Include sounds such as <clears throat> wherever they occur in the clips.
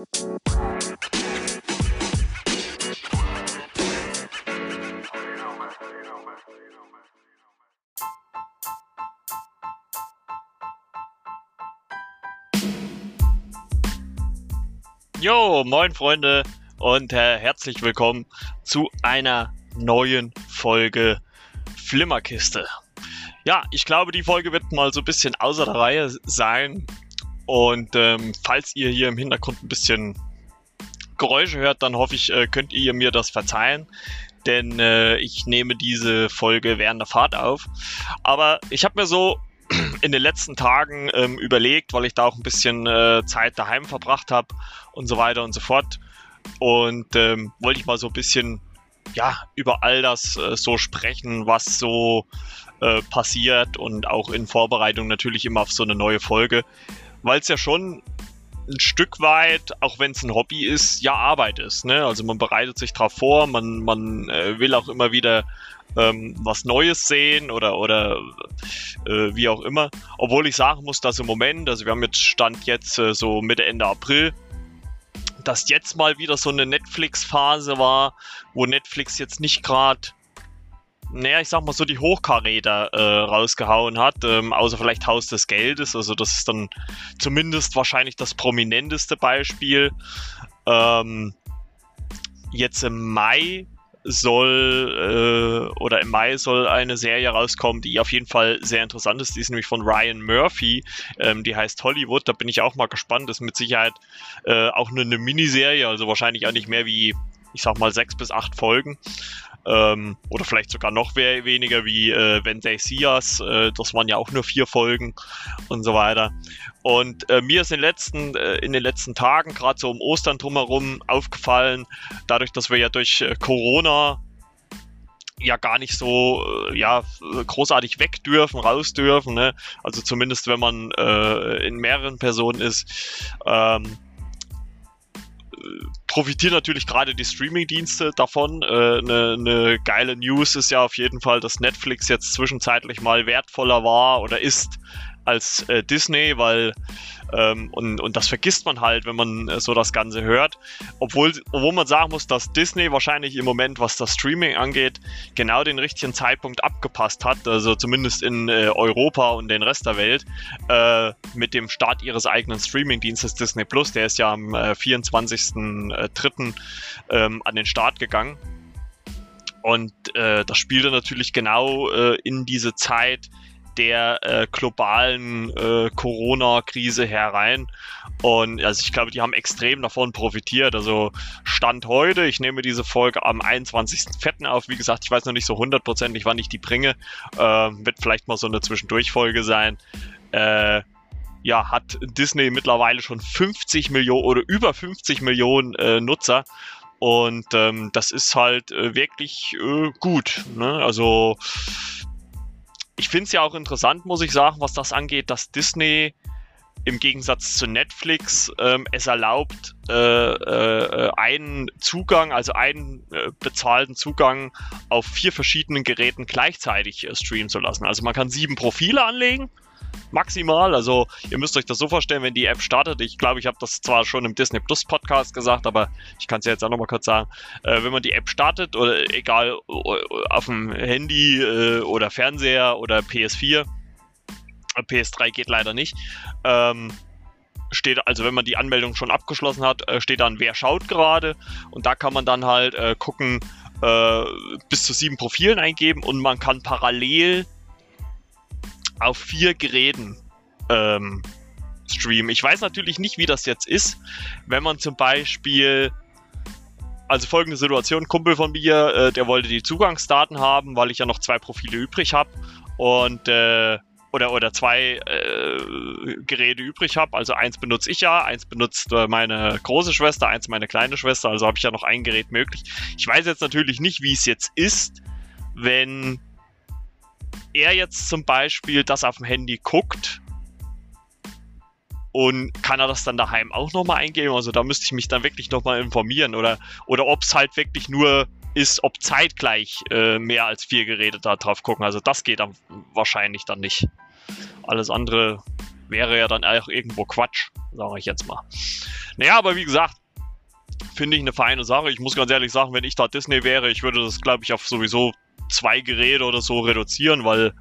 Jo, moin Freunde und äh, herzlich willkommen zu einer neuen Folge Flimmerkiste. Ja, ich glaube, die Folge wird mal so ein bisschen außer der Reihe sein. Und ähm, falls ihr hier im Hintergrund ein bisschen Geräusche hört, dann hoffe ich, äh, könnt ihr mir das verzeihen. Denn äh, ich nehme diese Folge während der Fahrt auf. Aber ich habe mir so <clears throat> in den letzten Tagen ähm, überlegt, weil ich da auch ein bisschen äh, Zeit daheim verbracht habe und so weiter und so fort. Und ähm, wollte ich mal so ein bisschen ja über all das äh, so sprechen, was so äh, passiert und auch in Vorbereitung natürlich immer auf so eine neue Folge, weil es ja schon ein Stück weit, auch wenn es ein Hobby ist, ja Arbeit ist. Ne? Also man bereitet sich darauf vor, man, man äh, will auch immer wieder ähm, was Neues sehen oder, oder äh, wie auch immer. Obwohl ich sagen muss, dass im Moment, also wir haben jetzt Stand jetzt äh, so Mitte, Ende April, dass jetzt mal wieder so eine Netflix-Phase war, wo Netflix jetzt nicht gerade naja, ich sag mal so, die Hochkaräter äh, rausgehauen hat, ähm, außer vielleicht Haus des Geldes. Also das ist dann zumindest wahrscheinlich das prominenteste Beispiel. Ähm, jetzt im Mai soll äh, oder im Mai soll eine Serie rauskommen, die auf jeden Fall sehr interessant ist. Die ist nämlich von Ryan Murphy. Ähm, die heißt Hollywood. Da bin ich auch mal gespannt. Das ist mit Sicherheit äh, auch eine, eine Miniserie, also wahrscheinlich auch nicht mehr wie, ich sag mal, sechs bis acht Folgen. Ähm, oder vielleicht sogar noch weniger wie äh, When They See Us. Äh, das waren ja auch nur vier Folgen und so weiter. Und äh, mir ist in den letzten, äh, in den letzten Tagen, gerade so um Ostern drumherum, aufgefallen, dadurch, dass wir ja durch äh, Corona ja gar nicht so äh, ja großartig weg dürfen, raus dürfen. Ne? Also zumindest wenn man in mehreren Personen ist. Ähm, profitieren natürlich gerade die Streaming-Dienste davon. Eine äh, ne geile News ist ja auf jeden Fall, dass Netflix jetzt zwischenzeitlich mal wertvoller war oder ist als äh, Disney, weil ähm, und, und das vergisst man halt, wenn man äh, so das Ganze hört. Obwohl, obwohl man sagen muss, dass Disney wahrscheinlich im Moment, was das Streaming angeht, genau den richtigen Zeitpunkt abgepasst hat, also zumindest in äh, Europa und den Rest der Welt, äh, mit dem Start ihres eigenen Streaming-Dienstes Disney Plus. Der ist ja am äh, 24.03. Ähm, an den Start gegangen. Und äh, das spielte natürlich genau äh, in diese Zeit, der äh, globalen äh, Corona-Krise herein. Und also ich glaube, die haben extrem davon profitiert. Also Stand heute, ich nehme diese Folge am 21.04. auf. Wie gesagt, ich weiß noch nicht so hundertprozentig, wann ich die bringe. Äh, wird vielleicht mal so eine Zwischendurchfolge sein. Äh, ja, hat Disney mittlerweile schon 50 Millionen oder über 50 Millionen äh, Nutzer. Und ähm, das ist halt äh, wirklich äh, gut. Ne? Also ich finde es ja auch interessant, muss ich sagen, was das angeht, dass Disney im Gegensatz zu Netflix ähm, es erlaubt, äh, äh, einen Zugang, also einen äh, bezahlten Zugang auf vier verschiedenen Geräten gleichzeitig äh, streamen zu lassen. Also man kann sieben Profile anlegen maximal. Also ihr müsst euch das so vorstellen, wenn die App startet. Ich glaube, ich habe das zwar schon im Disney Plus Podcast gesagt, aber ich kann es ja jetzt auch nochmal kurz sagen. Äh, wenn man die App startet, oder egal auf dem Handy äh, oder Fernseher oder PS4, äh, PS3 geht leider nicht. Ähm, steht, also wenn man die Anmeldung schon abgeschlossen hat, äh, steht dann, wer schaut gerade. Und da kann man dann halt äh, gucken, äh, bis zu sieben Profilen eingeben und man kann parallel auf vier Geräten ähm, streamen. Ich weiß natürlich nicht, wie das jetzt ist, wenn man zum Beispiel also folgende Situation, Kumpel von mir, äh, der wollte die Zugangsdaten haben, weil ich ja noch zwei Profile übrig habe und äh, oder oder zwei äh, Geräte übrig habe. Also eins benutze ich ja, eins benutzt äh, meine große Schwester, eins meine kleine Schwester. Also habe ich ja noch ein Gerät möglich. Ich weiß jetzt natürlich nicht, wie es jetzt ist, wenn er jetzt zum Beispiel das auf dem Handy guckt und kann er das dann daheim auch nochmal eingeben? Also da müsste ich mich dann wirklich nochmal informieren oder, oder ob es halt wirklich nur ist, ob zeitgleich äh, mehr als vier Geräte da drauf gucken. Also das geht dann wahrscheinlich dann nicht. Alles andere wäre ja dann auch irgendwo Quatsch, sage ich jetzt mal. Naja, aber wie gesagt, finde ich eine feine Sache. Ich muss ganz ehrlich sagen, wenn ich da Disney wäre, ich würde das, glaube ich, auf sowieso zwei Geräte oder so reduzieren, weil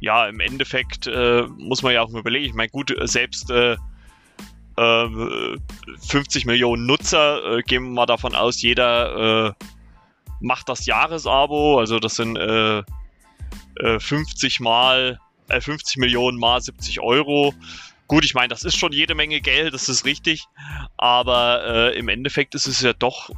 ja, im Endeffekt äh, muss man ja auch mal überlegen. Ich meine, gut, selbst äh, 50 äh, Millionen Nutzer, äh, gehen wir mal davon aus, jeder äh, macht das Jahresabo, also das sind 50 mal 50 Millionen mal 70 Euro. Gut, ich meine, das ist schon jede Menge Geld, das ist richtig, aber äh, im Endeffekt ist es ja doch äh,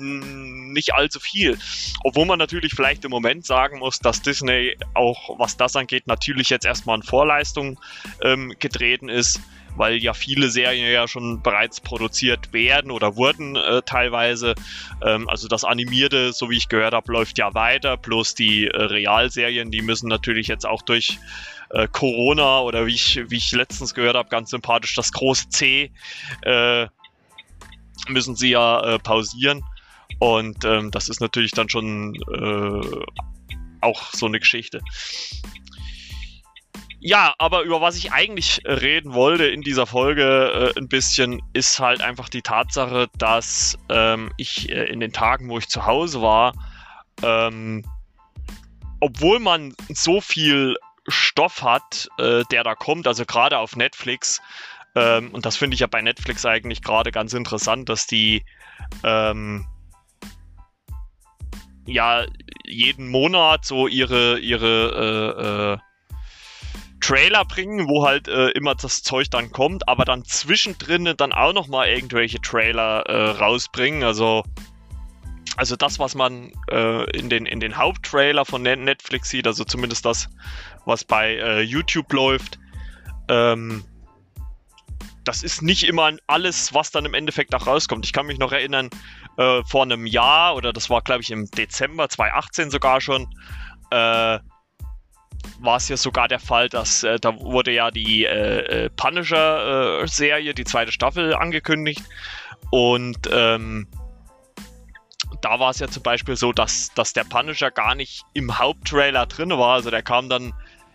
nicht allzu viel. Obwohl man natürlich vielleicht im Moment sagen muss, dass Disney auch, was das angeht, natürlich jetzt erstmal in Vorleistung ähm, getreten ist, weil ja viele Serien ja schon bereits produziert werden oder wurden äh, teilweise. Ähm, also das Animierte, so wie ich gehört habe, läuft ja weiter, plus die äh, Realserien, die müssen natürlich jetzt auch durch äh, Corona oder wie ich, wie ich letztens gehört habe, ganz sympathisch, das große C äh, müssen sie ja äh, pausieren. Und ähm, das ist natürlich dann schon äh, auch so eine Geschichte. Ja, aber über was ich eigentlich reden wollte in dieser Folge äh, ein bisschen, ist halt einfach die Tatsache, dass ähm, ich äh, in den Tagen, wo ich zu Hause war, ähm, obwohl man so viel Stoff hat, äh, der da kommt, also gerade auf Netflix. Ähm, und das finde ich ja bei Netflix eigentlich gerade ganz interessant, dass die ähm, ja jeden Monat so ihre, ihre äh, äh, Trailer bringen, wo halt äh, immer das Zeug dann kommt, aber dann zwischendrin dann auch nochmal irgendwelche Trailer äh, rausbringen. Also also das, was man äh, in, den, in den Haupttrailer von Netflix sieht, also zumindest das, was bei äh, YouTube läuft, ähm, das ist nicht immer alles, was dann im Endeffekt auch rauskommt. Ich kann mich noch erinnern, äh, vor einem Jahr, oder das war, glaube ich, im Dezember 2018 sogar schon, äh, war es ja sogar der Fall, dass äh, da wurde ja die äh, äh, Punisher-Serie, die zweite Staffel angekündigt. Und ähm, da war es ja zum Beispiel so, dass, dass der Punisher gar nicht im Haupttrailer drin war. Also der kam dann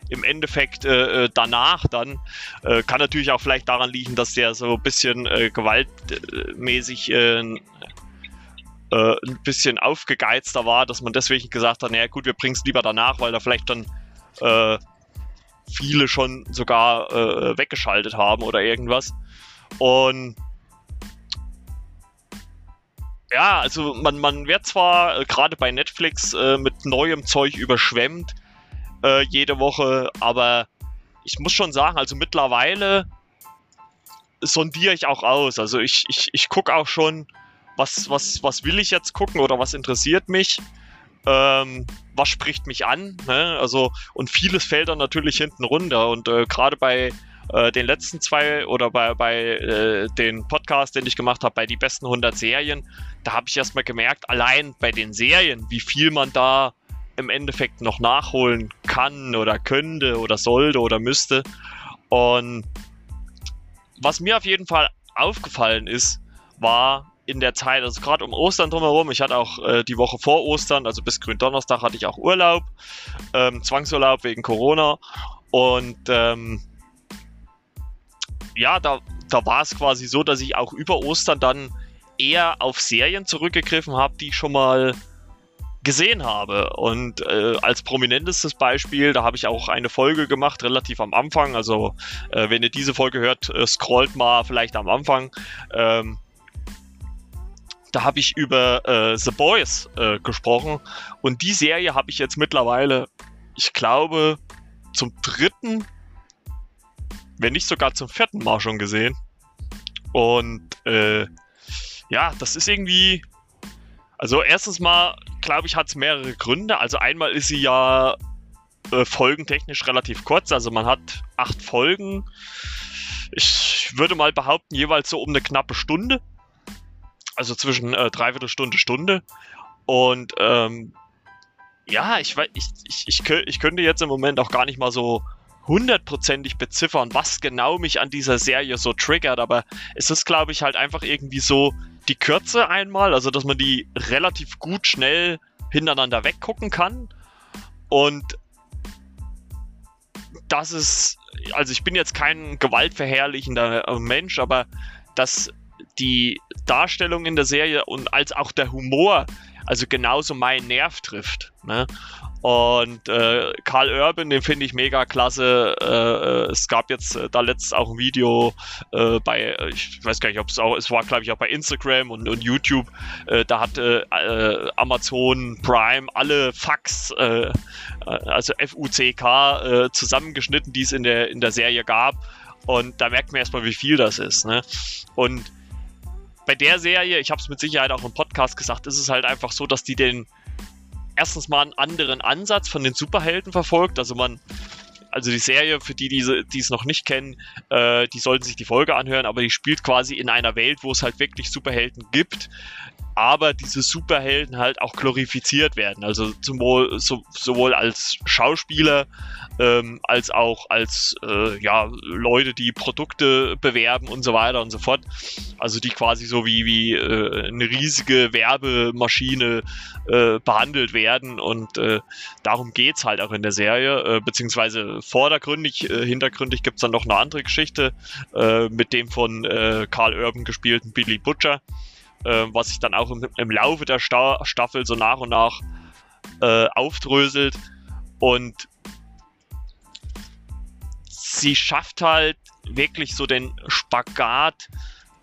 im Endeffekt äh, äh danach dann. Äh, kann natürlich auch vielleicht daran liegen, dass der so ein bisschen äh, gewaltmäßig äh, äh, ein bisschen aufgegeizter war, dass man deswegen gesagt hat, naja gut, wir bringen es lieber danach, weil da vielleicht dann viele schon sogar weggeschaltet haben oder irgendwas. Und ja, also man, man wird zwar äh, gerade bei Netflix äh, mit neuem Zeug überschwemmt äh, jede Woche, aber ich muss schon sagen, also mittlerweile sondiere ich auch aus. Also ich, ich, ich gucke auch schon, was, was, was will ich jetzt gucken oder was interessiert mich. Ähm, was spricht mich an? Ne? Also, und vieles fällt dann natürlich hinten runter. Und äh, gerade bei äh, den letzten zwei oder bei, bei äh, den Podcast, den ich gemacht habe, bei die besten 100 Serien, da habe ich erstmal gemerkt, allein bei den Serien, wie viel man da im Endeffekt noch nachholen kann oder könnte oder sollte oder müsste. Und was mir auf jeden Fall aufgefallen ist, war in der Zeit, also gerade um Ostern drumherum, ich hatte auch äh, die Woche vor Ostern, also bis Gründonnerstag hatte ich auch Urlaub, ähm, Zwangsurlaub wegen Corona und ähm, ja, da, da war es quasi so, dass ich auch über Ostern dann eher auf Serien zurückgegriffen habe, die ich schon mal gesehen habe. Und äh, als prominentestes Beispiel, da habe ich auch eine Folge gemacht, relativ am Anfang. Also, äh, wenn ihr diese Folge hört, äh, scrollt mal vielleicht am Anfang. Ähm, da habe ich über äh, The Boys äh, gesprochen. Und die Serie habe ich jetzt mittlerweile, ich glaube, zum dritten wenn nicht sogar zum vierten Mal schon gesehen. Und äh, ja, das ist irgendwie. Also erstens mal, glaube ich, hat es mehrere Gründe. Also einmal ist sie ja äh, folgentechnisch relativ kurz. Also man hat acht Folgen. Ich würde mal behaupten, jeweils so um eine knappe Stunde. Also zwischen äh, dreiviertel Stunde. Und ähm, ja, ich, ich, ich, ich, könnte jetzt im Moment auch gar nicht mal so hundertprozentig beziffern, was genau mich an dieser Serie so triggert, aber es ist, glaube ich, halt einfach irgendwie so die Kürze einmal, also dass man die relativ gut schnell hintereinander weggucken kann und das ist, also ich bin jetzt kein gewaltverherrlichender äh, Mensch, aber dass die Darstellung in der Serie und als auch der Humor also genauso meinen Nerv trifft. Ne? Und äh, Karl Urban, den finde ich mega klasse. Äh, äh es gab jetzt äh, da letztens auch ein Video äh, bei, ich weiß gar nicht, ob es auch, es war glaube ich auch bei Instagram und, und YouTube. Äh, da hat Amazon Prime alle Fax, also F-U-C-K, zusammengeschnitten, die es in der, in der Serie gab. Und da merkt man erstmal, wie viel das ist. Ne? Und bei der Serie, ich habe es mit Sicherheit auch im Podcast gesagt, ist es halt einfach so, dass die den erstens mal einen anderen Ansatz von den Superhelden verfolgt. Also man, also die Serie, für die, die, die es noch nicht kennen, äh, die sollten sich die Folge anhören, aber die spielt quasi in einer Welt, wo es halt wirklich Superhelden gibt, aber diese Superhelden halt auch glorifiziert werden. Also sowohl, so, sowohl als Schauspieler ähm, als auch als äh, ja, Leute, die Produkte bewerben und so weiter und so fort. Also die quasi so wie, wie äh, eine riesige Werbemaschine äh, behandelt werden und äh, darum geht's halt auch in der Serie, äh, beziehungsweise vordergründig, äh, hintergründig gibt's dann noch eine andere Geschichte mit dem von Carl Urban gespielten Billy Butcher äh, was sich dann auch im, im Laufe der Sta Staffel so nach und nach äh, aufdröselt. Und sie schafft halt wirklich so den Spagat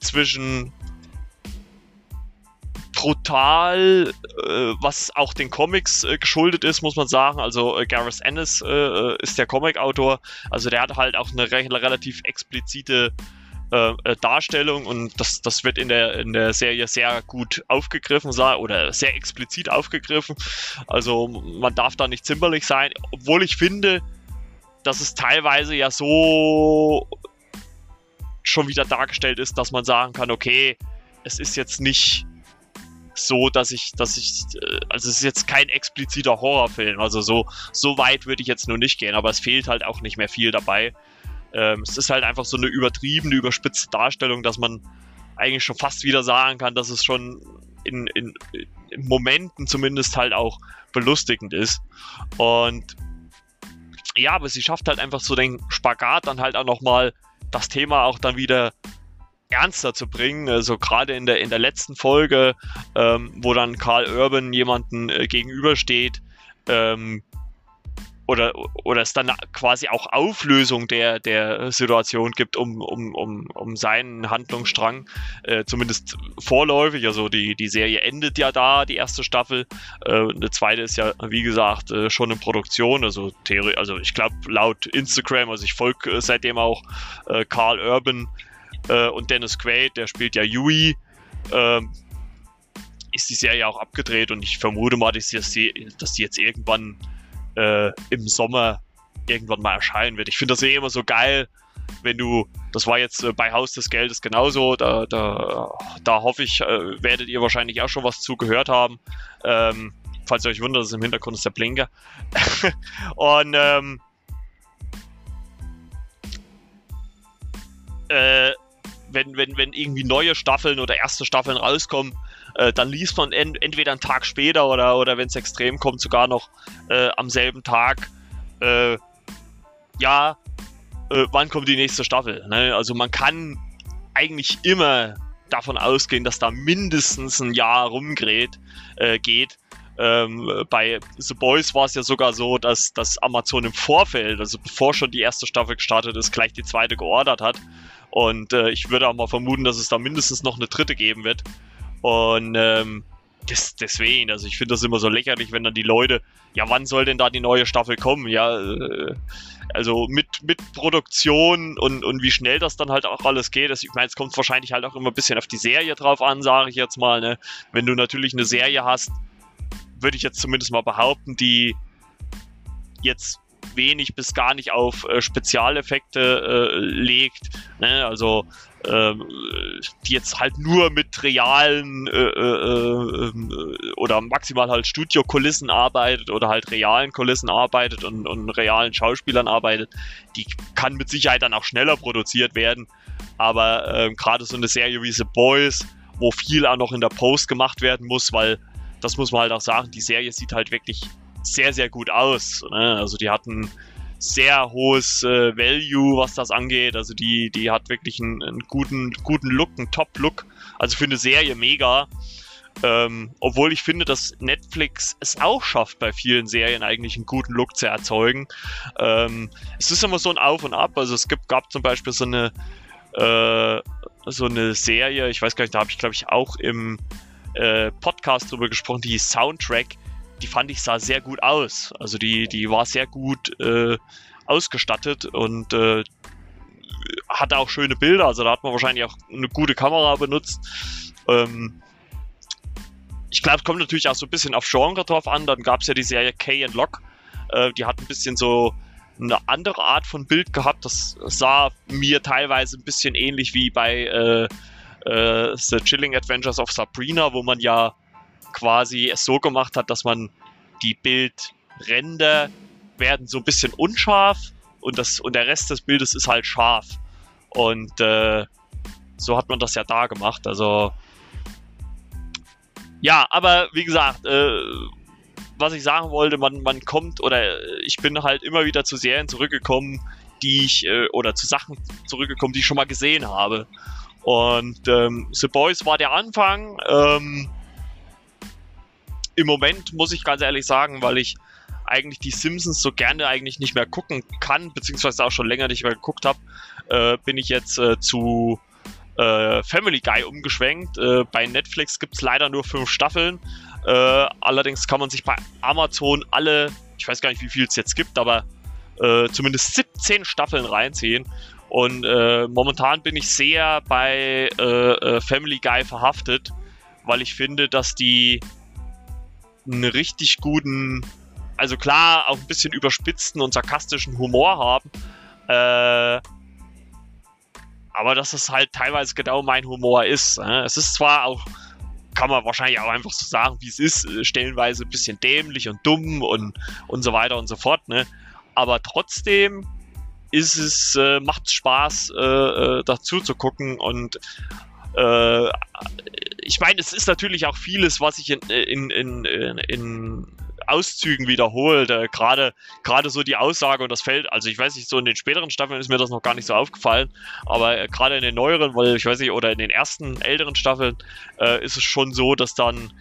zwischen brutal, äh, was auch den Comics äh, geschuldet ist, muss man sagen. Also äh, Gareth Ennis äh, ist der Comic-Autor. Also der hat halt auch eine re relativ explizite äh, äh, Darstellung und das, das wird in der, in der Serie sehr gut aufgegriffen sein oder sehr explizit aufgegriffen. Also man darf da nicht zimperlich sein, obwohl ich finde, dass es teilweise ja so schon wieder dargestellt ist, dass man sagen kann, okay, es ist jetzt nicht so, dass ich, dass ich, äh, also es ist jetzt kein expliziter Horrorfilm, also so, so weit würde ich jetzt nur nicht gehen, aber es fehlt halt auch nicht mehr viel dabei. Ähm, es ist halt einfach so eine übertriebene, überspitzte Darstellung, dass man eigentlich schon fast wieder sagen kann, dass es schon in, in, in Momenten zumindest halt auch belustigend ist. Und ja, aber sie schafft halt einfach so den Spagat dann halt auch nochmal das Thema auch dann wieder ernster zu bringen. Also gerade in der, in der letzten Folge, ähm, wo dann Karl Urban jemanden äh, gegenübersteht, ähm, oder, oder es dann quasi auch Auflösung der, der Situation gibt, um, um, um, um seinen Handlungsstrang, äh, zumindest vorläufig. Also die, die Serie endet ja da, die erste Staffel. Äh, eine zweite ist ja, wie gesagt, äh, schon in Produktion. Also, Theorie, also ich glaube, laut Instagram, also ich folge äh, seitdem auch äh, Carl Urban äh, und Dennis Quaid, der spielt ja Yui. Ähm, ist die Serie auch abgedreht und ich vermute mal, dass die, dass die jetzt irgendwann äh, im Sommer irgendwann mal erscheinen wird. Ich finde das eh immer so geil, wenn du, das war jetzt äh, bei Haus des Geldes genauso, da, da, da hoffe ich, äh, werdet ihr wahrscheinlich auch schon was zugehört haben. Ähm, falls ihr euch wundert, ist im Hintergrund ist der Blinker. <laughs> Und ähm, äh, wenn, wenn, wenn irgendwie neue Staffeln oder erste Staffeln rauskommen, äh, dann liest man en entweder einen Tag später oder, oder wenn es extrem kommt, sogar noch äh, am selben Tag, äh, ja, äh, wann kommt die nächste Staffel? Ne? Also man kann eigentlich immer davon ausgehen, dass da mindestens ein Jahr rumgeht, äh, geht. Ähm, bei The Boys war es ja sogar so, dass, dass Amazon im Vorfeld, also bevor schon die erste Staffel gestartet ist, gleich die zweite geordert hat. Und äh, ich würde auch mal vermuten, dass es da mindestens noch eine dritte geben wird. Und ähm, das, deswegen, also ich finde das immer so lächerlich, wenn dann die Leute, ja, wann soll denn da die neue Staffel kommen? Ja, äh, also mit, mit Produktion und, und wie schnell das dann halt auch alles geht. Also ich meine, es kommt wahrscheinlich halt auch immer ein bisschen auf die Serie drauf an, sage ich jetzt mal. Ne? Wenn du natürlich eine Serie hast, würde ich jetzt zumindest mal behaupten, die jetzt wenig bis gar nicht auf äh, Spezialeffekte äh, legt. Ne? Also ähm, die jetzt halt nur mit realen äh, äh, äh, oder maximal halt Studiokulissen arbeitet oder halt realen Kulissen arbeitet und, und realen Schauspielern arbeitet, die kann mit Sicherheit dann auch schneller produziert werden. Aber ähm, gerade so eine Serie wie The Boys, wo viel auch noch in der Post gemacht werden muss, weil das muss man halt auch sagen, die Serie sieht halt wirklich sehr, sehr gut aus. Ne? Also die hatten sehr hohes äh, Value, was das angeht. Also die, die hat wirklich einen, einen guten, guten Look, einen Top-Look. Also für eine Serie mega. Ähm, obwohl ich finde, dass Netflix es auch schafft, bei vielen Serien eigentlich einen guten Look zu erzeugen. Ähm, es ist immer so ein Auf und Ab. Also es gibt, gab zum Beispiel so eine, äh, so eine Serie, ich weiß gar nicht, da habe ich glaube ich auch im äh, Podcast drüber gesprochen, die Soundtrack, die fand ich sah sehr gut aus. Also die, die war sehr gut äh, ausgestattet und äh, hatte auch schöne Bilder. Also da hat man wahrscheinlich auch eine gute Kamera benutzt. Ähm, ich glaube, es kommt natürlich auch so ein bisschen auf Genre drauf an. Dann gab es ja die Serie K and Lock. Äh, die hat ein bisschen so eine andere Art von Bild gehabt. Das sah mir teilweise ein bisschen ähnlich wie bei äh, äh, The Chilling Adventures of Sabrina, wo man ja quasi es so gemacht hat, dass man die Bildränder werden so ein bisschen unscharf und, das, und der Rest des Bildes ist halt scharf. Und äh, so hat man das ja da gemacht. Also ja, aber wie gesagt, äh, was ich sagen wollte, man, man kommt oder ich bin halt immer wieder zu Serien zurückgekommen, die ich äh, oder zu Sachen zurückgekommen, die ich schon mal gesehen habe. Und ähm, The Boys war der Anfang. Ähm, Im Moment muss ich ganz ehrlich sagen, weil ich eigentlich die Simpsons so gerne eigentlich nicht mehr gucken kann, beziehungsweise auch schon länger nicht mehr geguckt habe, äh, bin ich jetzt äh, zu äh, Family Guy umgeschwenkt. Äh, bei Netflix gibt es leider nur fünf Staffeln. Äh, allerdings kann man sich bei Amazon alle, ich weiß gar nicht, wie viel es jetzt gibt, aber äh, zumindest 17 Staffeln reinziehen. Und momentan bin ich sehr bei Family Guy verhaftet, weil ich finde, dass die einen richtig guten, also klar, auch ein bisschen überspitzten und sarkastischen Humor haben. Äh, aber dass es halt teilweise genau mein Humor ist. Ne? Es ist zwar auch, kann man wahrscheinlich auch einfach so sagen, wie es ist, äh, stellenweise ein bisschen dämlich und dumm und, und so weiter und so fort, ne? Aber trotzdem ist es, äh, macht Spaß, äh, äh, dazu zu gucken und äh, ich meine, es ist natürlich auch vieles, was ich in, in, in, in Auszügen wiederholt. Äh, gerade so die Aussage und das Feld, also ich weiß nicht, so in den späteren Staffeln ist mir das noch gar nicht so aufgefallen, aber äh, gerade in den neueren, weil ich weiß nicht, oder in den ersten älteren Staffeln äh, ist es schon so, dass dann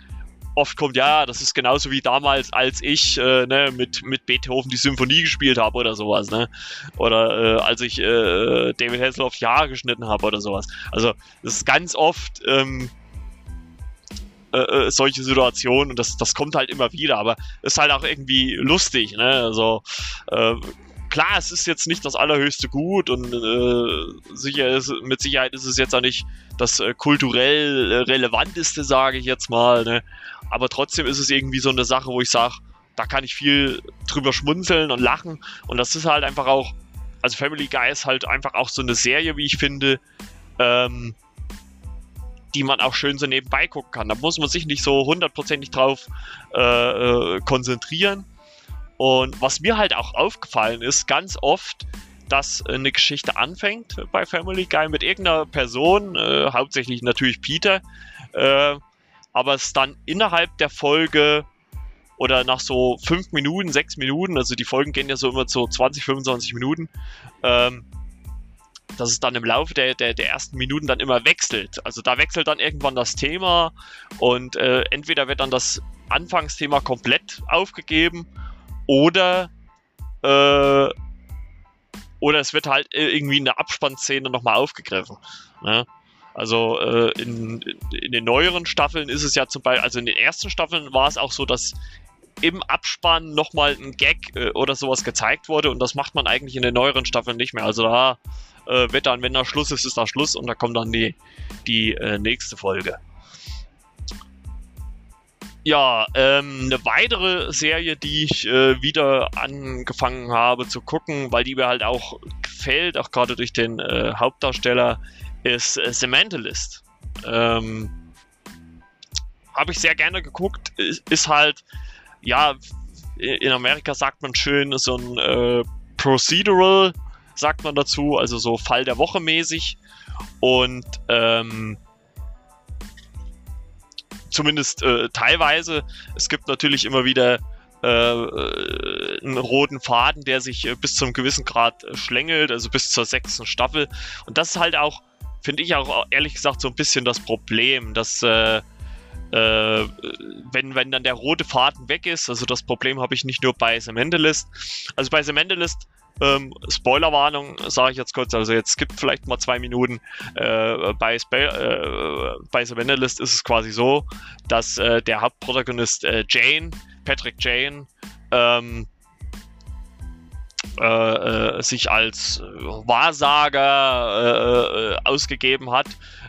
oft kommt, ja, das ist genauso wie damals, als ich äh, ne, mit, mit Beethoven die Symphonie gespielt habe oder sowas, ne? Oder äh, als ich äh, David Hasselhoff Haare geschnitten habe oder sowas. Also das ist ganz oft ähm, äh, äh, solche Situationen und das, das kommt halt immer wieder, aber ist halt auch irgendwie lustig, ne? Also äh, klar, es ist jetzt nicht das allerhöchste Gut und äh, sicher ist, mit Sicherheit ist es jetzt auch nicht das äh, kulturell äh, relevanteste, sage ich jetzt mal. Ne? Aber trotzdem ist es irgendwie so eine Sache, wo ich sage, da kann ich viel drüber schmunzeln und lachen. Und das ist halt einfach auch, also Family Guy ist halt einfach auch so eine Serie, wie ich finde, ähm, die man auch schön so nebenbei gucken kann. Da muss man sich nicht so hundertprozentig drauf äh, äh konzentrieren. Und was mir halt auch aufgefallen ist, ganz oft, dass eine Geschichte anfängt bei Family Guy mit irgendeiner Person, äh, hauptsächlich natürlich Peter, äh, aber es dann innerhalb der Folge oder nach so fünf Minuten, sechs Minuten, also die Folgen gehen ja so immer so 20, 25 Minuten, ähm, dass es dann im Laufe der, der, der, ersten Minuten dann immer wechselt. Also da wechselt dann irgendwann das Thema und äh, entweder wird dann das Anfangsthema komplett aufgegeben oder äh, oder es wird halt irgendwie in der Abspannszene nochmal aufgegriffen. Ne? Also äh, in, in den neueren Staffeln ist es ja zum Beispiel, also in den ersten Staffeln war es auch so, dass im Abspann nochmal ein Gag äh, oder sowas gezeigt wurde und das macht man eigentlich in den neueren Staffeln nicht mehr. Also da äh, wird dann, wenn da Schluss ist, ist da Schluss und da kommt dann die, die äh, nächste Folge. Ja, ähm, eine weitere Serie, die ich äh, wieder angefangen habe zu gucken, weil die mir halt auch gefällt, auch gerade durch den äh, Hauptdarsteller, ist äh, The Mentalist. Ähm, habe ich sehr gerne geguckt, ist, ist, halt, ja, in Amerika sagt man schön, so ein äh, Procedural, sagt man dazu, also so Fall der Woche mäßig. Und ähm, zumindest äh, teilweise. Es gibt natürlich immer wieder äh, einen roten Faden, der sich äh, bis zu einem gewissen Grad äh, schlängelt, also bis zur sechsten Staffel. Und das ist halt auch, finde ich auch ehrlich gesagt so ein bisschen das Problem, dass äh, wenn, wenn dann der rote Faden weg ist, also das Problem habe ich nicht nur bei The Mentalist. Also bei The Mentalist, ähm, Spoilerwarnung sage ich jetzt kurz, also jetzt gibt vielleicht mal zwei Minuten. Äh, bei, Sp äh, bei The Mentalist ist es quasi so, dass äh, der Hauptprotagonist äh, Jane, Patrick Jane, ähm, äh, äh, sich als Wahrsager ausgegeben hat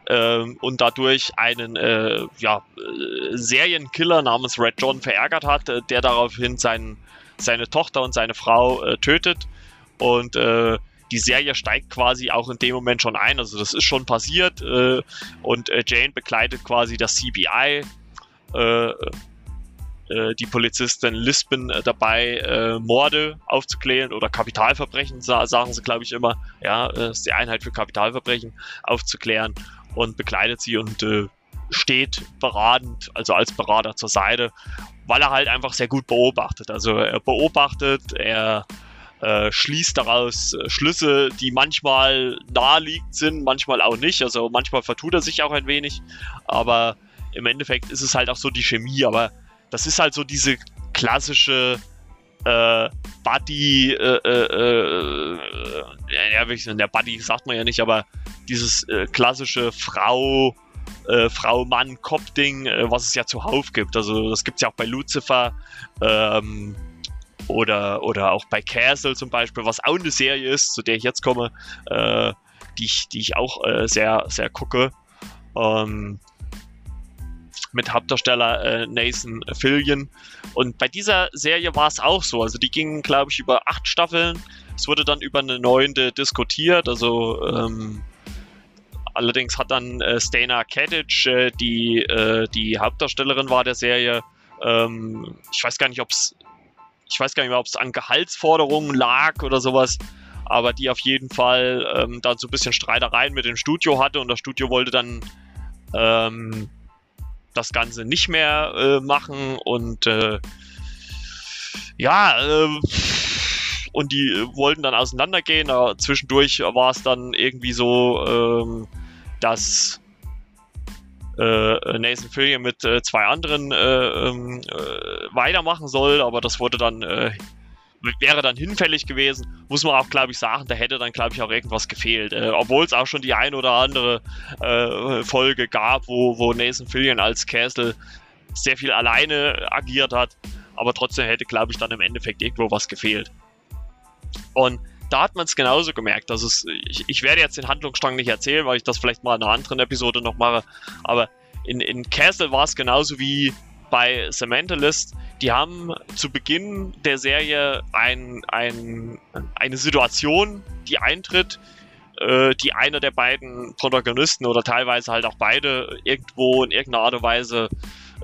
ähm, und dadurch einen äh, ja, äh, Serienkiller namens Red John verärgert hat, äh, der daraufhin sein, seine Tochter und seine Frau äh, tötet. Und äh, die Serie steigt quasi auch in dem Moment schon ein. Also das ist schon passiert. Äh, und Jane begleitet quasi das CBI die Polizistin Lisbon äh, dabei, äh, Morde aufzuklären oder Kapitalverbrechen, sa sagen sie, glaube ich, immer. Ja, äh, ist die Einheit für Kapitalverbrechen aufzuklären und begleitet sie und äh, steht beratend, also als Berater zur Seite, weil er halt einfach sehr gut beobachtet. Also er beobachtet, er äh, schließt daraus äh, Schlüsse, die manchmal naheliegend sind, manchmal auch nicht. Also manchmal vertut er sich auch ein wenig, aber im Endeffekt ist es halt auch so die Chemie. Aber das ist halt so diese klassische äh, Buddy, äh, äh, äh, ja, der Buddy sagt man ja nicht, aber dieses äh, klassische Frau, äh, Frau-Mann-Cop-Ding, äh, was es ja zuhauf gibt. Also das gibt es ja auch bei Lucifer ähm, oder, oder auch bei Castle zum Beispiel, was auch eine Serie ist, zu der ich jetzt komme, äh, die, ich, die ich auch äh, sehr, sehr gucke. Ähm, mit Hauptdarsteller äh, Nathan Fillion. Und bei dieser Serie war es auch so. Also die gingen, glaube ich, über acht Staffeln. Es wurde dann über eine neunte diskutiert. Also ähm, Allerdings hat dann äh, Stana Katic, äh, die äh, die Hauptdarstellerin war der Serie, ähm, ich weiß gar nicht, ob es ich weiß gar nicht mehr, ob es an Gehaltsforderungen lag oder sowas, aber die auf jeden Fall ähm, dann so ein bisschen Streitereien mit dem Studio hatte und das Studio wollte dann ähm, das Ganze nicht mehr äh, machen und äh, ja, äh, und die wollten dann auseinandergehen. Aber zwischendurch war es dann irgendwie so, ähm, dass äh, Nathan Fillion mit äh, zwei anderen äh, ähm, äh, weitermachen soll, aber das wurde dann äh, wäre dann hinfällig gewesen, muss man auch, glaube ich, sagen, da hätte dann, glaube ich, auch irgendwas gefehlt. Äh, Obwohl es auch schon die ein oder andere äh, Folge gab, wo, wo Nathan Fillion als Castle sehr viel alleine agiert hat, aber trotzdem hätte, glaube ich, dann im Endeffekt irgendwo was gefehlt. Und da hat man es genauso gemerkt. Also es, ich, ich, werde jetzt den Handlungsstrang nicht erzählen, weil ich das vielleicht mal in einer anderen Episode noch mache. Aber in, in Castle war es genauso wie bei The Mentalist. Die haben zu Beginn der Serie ein, ein, eine Situation, die eintritt, äh, die einer der beiden Protagonisten oder teilweise halt auch beide irgendwo in irgendeiner Art und Weise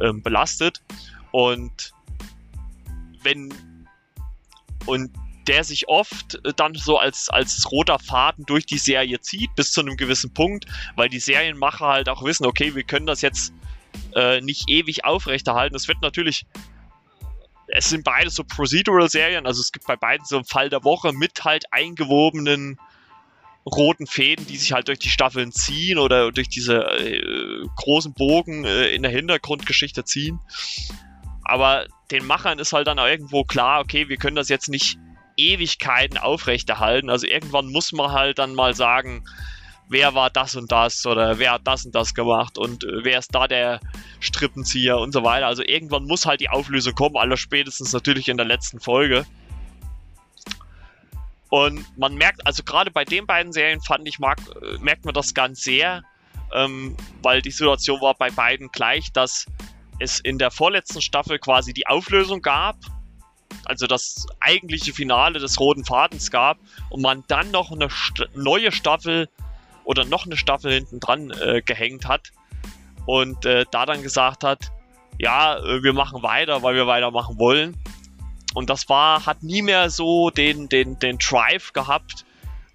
äh, belastet. Und wenn und der sich oft äh, dann so als, als roter Faden durch die Serie zieht, bis zu einem gewissen Punkt, weil die Serienmacher halt auch wissen, okay, wir können das jetzt äh, nicht ewig aufrechterhalten. Es wird natürlich, es sind beide so Procedural-Serien, also es gibt bei beiden so einen Fall der Woche mit halt eingewobenen roten Fäden, die sich halt durch die Staffeln ziehen oder durch diese äh, großen Bogen äh, in der Hintergrundgeschichte ziehen. Aber den Machern ist halt dann irgendwo klar, okay, wir können das jetzt nicht Ewigkeiten aufrechterhalten. Also irgendwann muss man halt dann mal sagen, wer war das und das oder wer hat das und das gemacht und wer ist da der Strippenzieher und so weiter. Also irgendwann muss halt die Auflösung kommen, aller spätestens natürlich in der letzten Folge. Und man merkt, also gerade bei den beiden Serien fand ich, mag, äh, merkt man das ganz sehr, ähm, weil die Situation war bei beiden gleich, dass es in der vorletzten Staffel quasi die Auflösung gab also das eigentliche Finale des Roten Fadens gab und man dann noch eine St neue Staffel oder noch eine Staffel hinten dran äh, gehängt hat und äh, da dann gesagt hat, ja, äh, wir machen weiter, weil wir weitermachen wollen. Und das war, hat nie mehr so den, den, den Drive gehabt,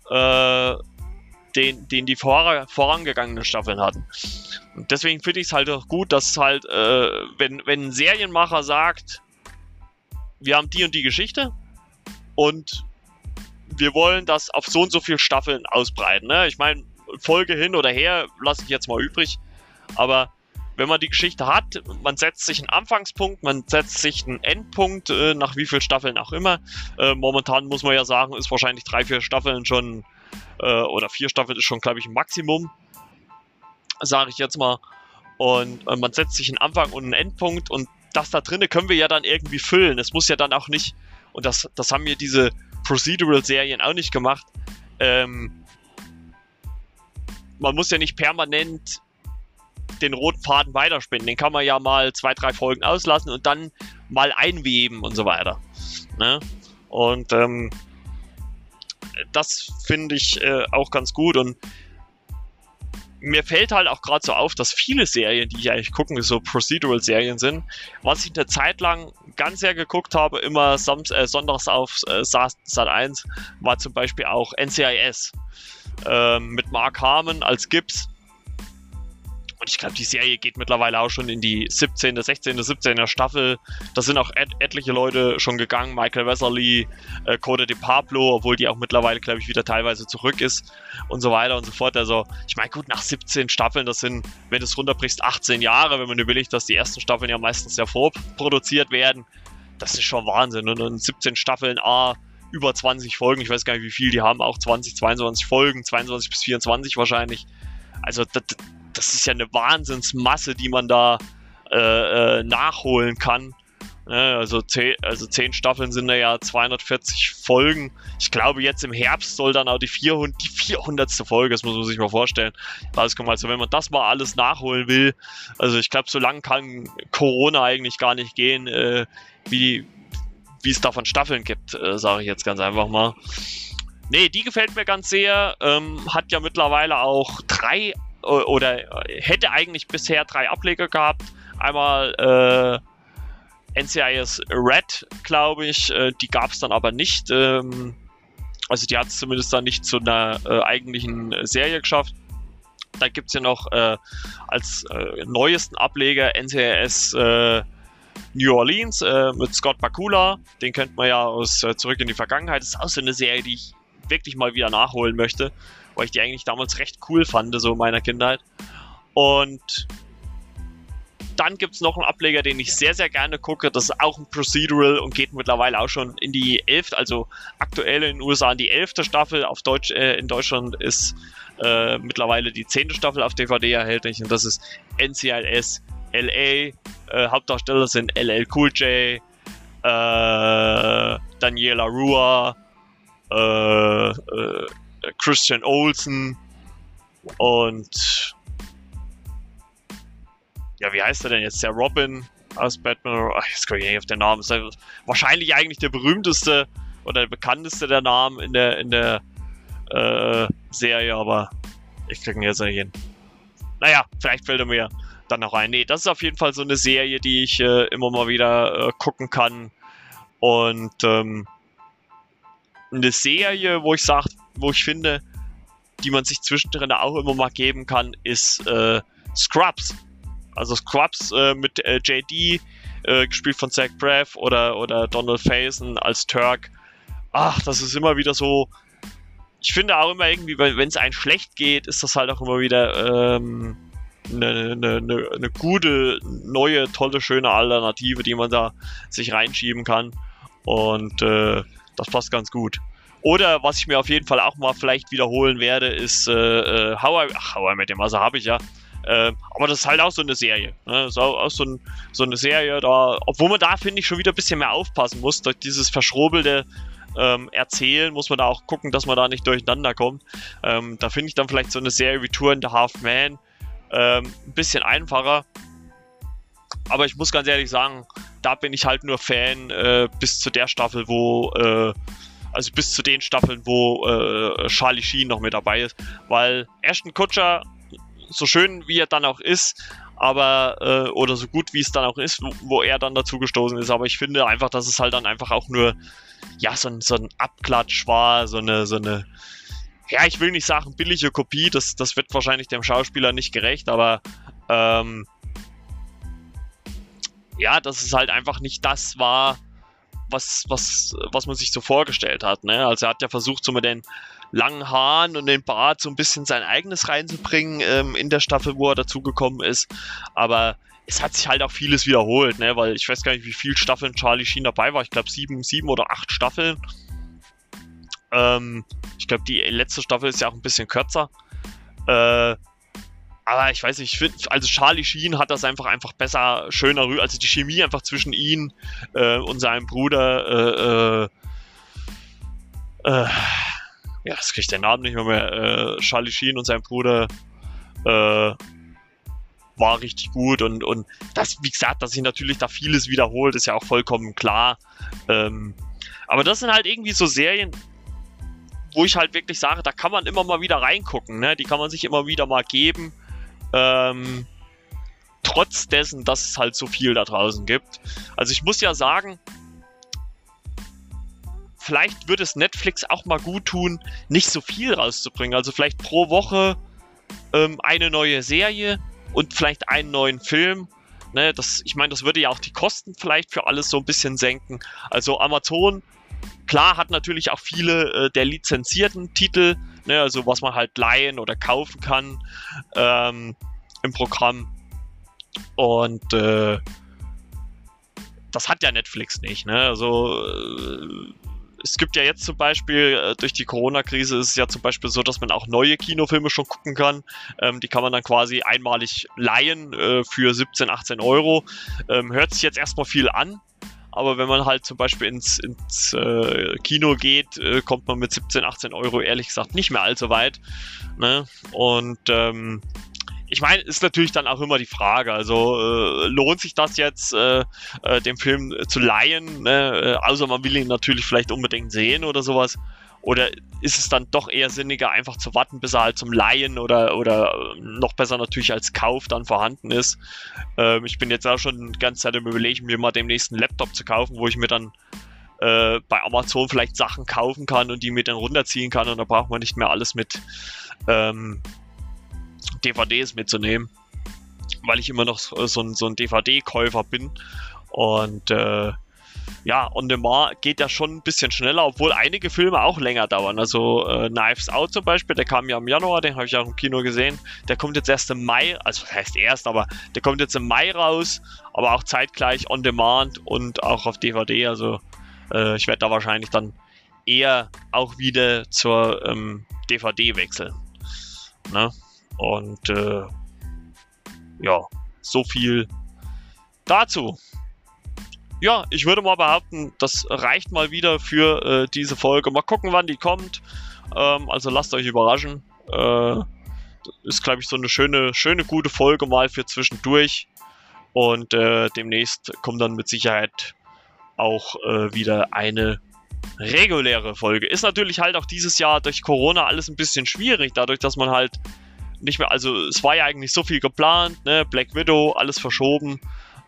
äh, den, den die vor, vorangegangenen Staffeln hatten. Und deswegen finde ich es halt auch gut, dass halt, äh, wenn, wenn ein Serienmacher sagt, wir haben die und die Geschichte und wir wollen das auf so und so viele Staffeln ausbreiten. Ne? Ich meine, Folge hin oder her lasse ich jetzt mal übrig, aber wenn man die Geschichte hat, man setzt sich einen Anfangspunkt, man setzt sich einen Endpunkt, äh, nach wie vielen Staffeln auch immer. Äh, momentan muss man ja sagen, ist wahrscheinlich drei, vier Staffeln schon, äh, oder vier Staffeln ist schon, glaube ich, ein Maximum, sage ich jetzt mal. Und äh, man setzt sich einen Anfang und einen Endpunkt und das da drinnen können wir ja dann irgendwie füllen. Es muss ja dann auch nicht, und das, das haben mir diese Procedural-Serien auch nicht gemacht, ähm, man muss ja nicht permanent den roten Faden weiterspinnen. Den kann man ja mal zwei, drei Folgen auslassen und dann mal einweben und so weiter. Ne? Und ähm, das finde ich äh, auch ganz gut und mir fällt halt auch gerade so auf, dass viele Serien, die ich eigentlich gucken, so Procedural-Serien sind. Was ich eine Zeit lang ganz sehr geguckt habe, immer Sams äh, sonntags auf äh, Sat 1, war zum Beispiel auch NCIS äh, mit Mark Harmon als Gibbs. Und ich glaube, die Serie geht mittlerweile auch schon in die 17., 16., 17. Staffel. Da sind auch et etliche Leute schon gegangen. Michael Weatherly, äh, Code de Pablo, obwohl die auch mittlerweile, glaube ich, wieder teilweise zurück ist und so weiter und so fort. Also, ich meine, gut, nach 17 Staffeln, das sind, wenn du es runterbrichst, 18 Jahre, wenn man überlegt, dass die ersten Staffeln ja meistens ja vorproduziert werden. Das ist schon Wahnsinn. Und dann 17 Staffeln, A, über 20 Folgen. Ich weiß gar nicht, wie viel die haben. Auch 20, 22 Folgen, 22 bis 24 wahrscheinlich. Also, das, das ist ja eine Wahnsinnsmasse, die man da äh, äh, nachholen kann. Ne, also, zehn, also zehn Staffeln sind ja 240 Folgen. Ich glaube, jetzt im Herbst soll dann auch die 400. Die 400. Folge, das muss man sich mal vorstellen, rauskommen. Also, wenn man das mal alles nachholen will, also ich glaube, so lange kann Corona eigentlich gar nicht gehen, äh, wie, wie es davon Staffeln gibt, äh, sage ich jetzt ganz einfach mal. Nee, die gefällt mir ganz sehr. Ähm, hat ja mittlerweile auch drei oder hätte eigentlich bisher drei Ableger gehabt. Einmal äh, NCIS Red, glaube ich, äh, die gab es dann aber nicht. Ähm, also die hat es zumindest dann nicht zu einer äh, eigentlichen Serie geschafft. Da gibt es ja noch äh, als äh, neuesten Ableger NCIS äh, New Orleans mit Scott Bakula. Den kennt man ja aus Zurück in die Vergangenheit. Das ist auch so eine Serie, die ich wirklich mal wieder nachholen möchte weil ich die eigentlich damals recht cool fand, so in meiner Kindheit. Und dann gibt es noch einen Ableger, den ich sehr, sehr gerne gucke. Das ist auch ein Procedural und geht mittlerweile auch schon in die 11. Also aktuell in den USA in die 11. Staffel. Auf Deutsch, äh, in Deutschland ist äh, mittlerweile die 10. Staffel auf DVD erhältlich und das ist NCIS LA. Äh, Hauptdarsteller sind LL Cool J, äh, Daniela Rua, äh, äh, Christian Olsen und ja, wie heißt er denn jetzt? Der Robin aus Batman. Ach, jetzt komme ich nicht auf den Namen. Wahrscheinlich eigentlich der berühmteste oder der bekannteste der Namen in der, in der äh, Serie, aber ich kriege ihn jetzt nicht hin. Naja, vielleicht fällt er mir dann noch ein. Nee, das ist auf jeden Fall so eine Serie, die ich äh, immer mal wieder äh, gucken kann. Und ähm, eine Serie, wo ich sage, wo ich finde, die man sich zwischendrin auch immer mal geben kann, ist äh, Scrubs. Also Scrubs äh, mit äh, JD, äh, gespielt von Zach Braff oder, oder Donald Faison als Turk. Ach, das ist immer wieder so. Ich finde auch immer irgendwie, wenn es einem schlecht geht, ist das halt auch immer wieder ähm, eine, eine, eine, gute, neue, tolle, schöne Alternative, die man da sich reinschieben kann. Und äh, das passt ganz gut. Oder was ich mir auf jeden Fall auch mal vielleicht wiederholen werde, ist äh, äh, How, I, ach, How I Met Your Mother habe ich ja. Äh, aber das ist halt auch so eine Serie. Ne? So, auch so, ein, so, eine Serie, da, obwohl man da, finde ich, schon wieder ein bisschen mehr aufpassen muss. Durch dieses verschrobelte ähm, Erzählen muss man da auch gucken, dass man da nicht durcheinander kommt. Ähm, da finde ich dann vielleicht so eine Serie wie Tour in the Half Man ähm, ein bisschen einfacher. Aber ich muss ganz ehrlich sagen, da bin ich halt nur Fan äh, bis zu der Staffel, wo äh, also bis zu den Staffeln, wo äh, Charlie Sheen noch mit dabei ist. Weil Ashton Kutcher, so schön wie er dann auch ist, aber äh, oder so gut wie es dann auch ist, wo, wo, er dann dazu gestoßen ist. Aber ich finde einfach, dass es halt dann einfach auch nur ja so ein, so ein Abklatsch war, so eine so eine ja, ich will nicht sagen billige Kopie, das, das wird wahrscheinlich dem Schauspieler nicht gerecht, aber ähm, ja, dass es halt einfach nicht das war, was, was, was man sich so vorgestellt hat. Ne? Also er hat ja versucht, so mit den langen Haaren und den Bart so ein bisschen sein eigenes reinzubringen ähm, in der Staffel, wo er dazugekommen ist. Aber es hat sich halt auch vieles wiederholt, ne? weil ich weiß gar nicht, wie viele Staffeln Charlie Sheen dabei war. Ich glaube sieben, sieben oder acht Staffeln. Ähm, ich glaube, die letzte Staffel ist ja auch ein bisschen kürzer. Äh, aber ich weiß nicht, ich finde, also Charlie Sheen hat das einfach einfach besser, schöner, also die Chemie einfach zwischen ihm äh, und seinem Bruder, äh, äh, äh ja, das kriege ich den Namen nicht mehr mehr, äh, Charlie Sheen und sein Bruder, äh, war richtig gut und, und das, wie gesagt, dass sich natürlich da vieles wiederholt, ist ja auch vollkommen klar. Ähm, aber das sind halt irgendwie so Serien, wo ich halt wirklich sage, da kann man immer mal wieder reingucken, ne? Die kann man sich immer wieder mal geben. Ähm, trotz dessen, dass es halt so viel da draußen gibt. Also ich muss ja sagen, vielleicht würde es Netflix auch mal gut tun, nicht so viel rauszubringen. Also vielleicht pro Woche ähm, eine neue Serie und vielleicht einen neuen Film. Ne, das, ich meine, das würde ja auch die Kosten vielleicht für alles so ein bisschen senken. Also Amazon, klar, hat natürlich auch viele äh, der lizenzierten Titel, ne, also was man halt leihen oder kaufen kann ähm, im Programm. Und äh, das hat ja Netflix nicht. Ne? Also äh, es gibt ja jetzt zum Beispiel, äh, durch die Corona-Krise ist es ja zum Beispiel so, dass man auch neue Kinofilme schon gucken kann. Ähm, die kann man dann quasi einmalig leihen äh, für 17, 18 Euro. Ähm, hört sich jetzt erstmal viel an, aber wenn man halt zum Beispiel ins, ins äh, Kino geht, äh, kommt man mit 17, 18 Euro ehrlich gesagt nicht mehr allzu weit. Ne? Und ähm, ich meine, ist natürlich dann auch immer die Frage, also äh, lohnt sich das jetzt, äh, äh, den Film zu leihen, ne? äh, außer man will ihn natürlich vielleicht unbedingt sehen oder sowas. Oder ist es dann doch eher sinniger, einfach zu warten, bis er halt zum Leihen oder, oder noch besser natürlich als Kauf dann vorhanden ist? Ähm, ich bin jetzt auch schon die ganze Zeit im Überlegen, mir mal demnächst einen Laptop zu kaufen, wo ich mir dann äh, bei Amazon vielleicht Sachen kaufen kann und die mir dann runterziehen kann und da braucht man nicht mehr alles mit ähm, DVDs mitzunehmen, weil ich immer noch so ein, so ein DVD-Käufer bin. Und äh, ja, On Demand geht ja schon ein bisschen schneller, obwohl einige Filme auch länger dauern. Also äh, Knives Out zum Beispiel, der kam ja im Januar, den habe ich auch im Kino gesehen. Der kommt jetzt erst im Mai, also das heißt erst, aber der kommt jetzt im Mai raus, aber auch zeitgleich On Demand und auch auf DVD. Also äh, ich werde da wahrscheinlich dann eher auch wieder zur ähm, DVD wechseln. Ne? Und äh, ja, so viel dazu. Ja, ich würde mal behaupten, das reicht mal wieder für äh, diese Folge. Mal gucken, wann die kommt. Ähm, also lasst euch überraschen. Äh, ist, glaube ich, so eine schöne, schöne, gute Folge mal für zwischendurch. Und äh, demnächst kommt dann mit Sicherheit auch äh, wieder eine reguläre Folge. Ist natürlich halt auch dieses Jahr durch Corona alles ein bisschen schwierig, dadurch, dass man halt nicht mehr, also es war ja eigentlich so viel geplant, ne? Black Widow, alles verschoben.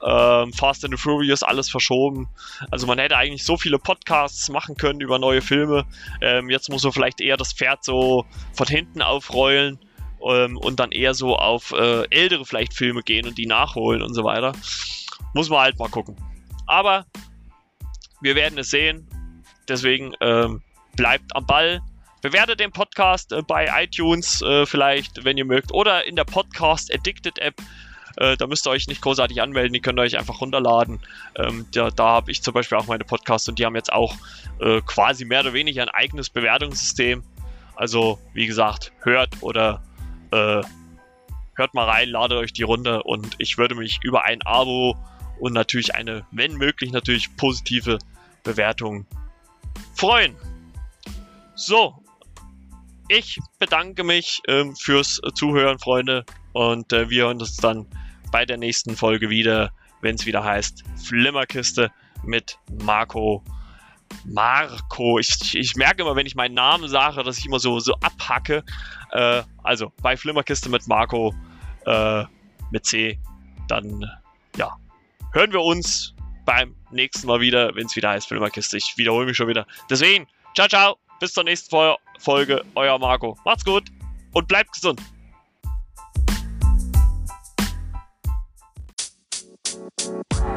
Ähm, Fast and the Furious, alles verschoben. Also man hätte eigentlich so viele Podcasts machen können über neue Filme. Ähm, jetzt muss man vielleicht eher das Pferd so von hinten aufrollen ähm, und dann eher so auf äh, ältere vielleicht Filme gehen und die nachholen und so weiter. Muss man halt mal gucken. Aber wir werden es sehen. Deswegen ähm, bleibt am Ball. Bewertet den Podcast äh, bei iTunes äh, vielleicht, wenn ihr mögt, oder in der Podcast Addicted App. Äh, da müsst ihr euch nicht großartig anmelden, die könnt ihr euch einfach runterladen. Ähm, da da habe ich zum Beispiel auch meine Podcasts und die haben jetzt auch äh, quasi mehr oder weniger ein eigenes Bewertungssystem. Also, wie gesagt, hört oder äh, hört mal rein, ladet euch die runter und ich würde mich über ein Abo und natürlich eine, wenn möglich, natürlich positive Bewertung freuen. So, ich bedanke mich ähm, fürs Zuhören, Freunde. Und äh, wir hören uns dann bei der nächsten Folge wieder, wenn es wieder heißt Flimmerkiste mit Marco. Marco, ich, ich merke immer, wenn ich meinen Namen sage, dass ich immer so, so abhacke. Äh, also bei Flimmerkiste mit Marco äh, mit C, dann ja, hören wir uns beim nächsten Mal wieder, wenn es wieder heißt Flimmerkiste. Ich wiederhole mich schon wieder. Deswegen, ciao, ciao. Bis zur nächsten Folge. Euer Marco. Macht's gut und bleibt gesund. Bye.